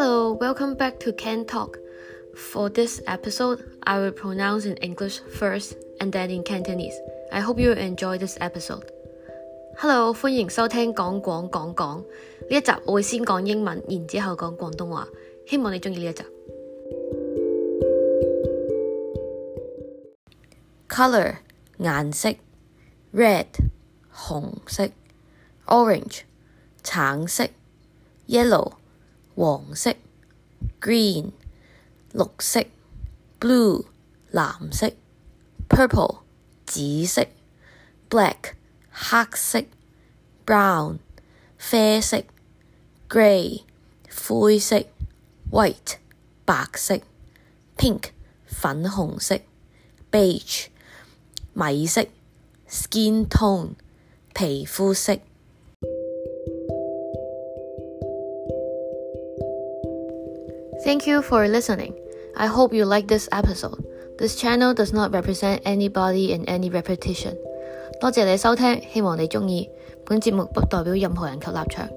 Hello, welcome back to Can Talk. For this episode, I will pronounce in English first and then in Cantonese. I hope you enjoy this episode. Hello，欢迎收听讲广讲讲呢一集，我会先讲英文，然之后讲广东话。希望你中意呢一集。Color 颜色，red 红色，orange 橙色，yellow 黃色，green 綠色，blue 藍色，purple 紫色，black 黑色，brown 啡色，grey 灰色，white 白色，pink 粉紅色，beige 米色，skin tone 皮膚色。 Thank you for listening. I hope you like this episode. This channel does not represent anybody in any repetition. 多谢你收听，希望你钟意。本节目不代表任何人及立场。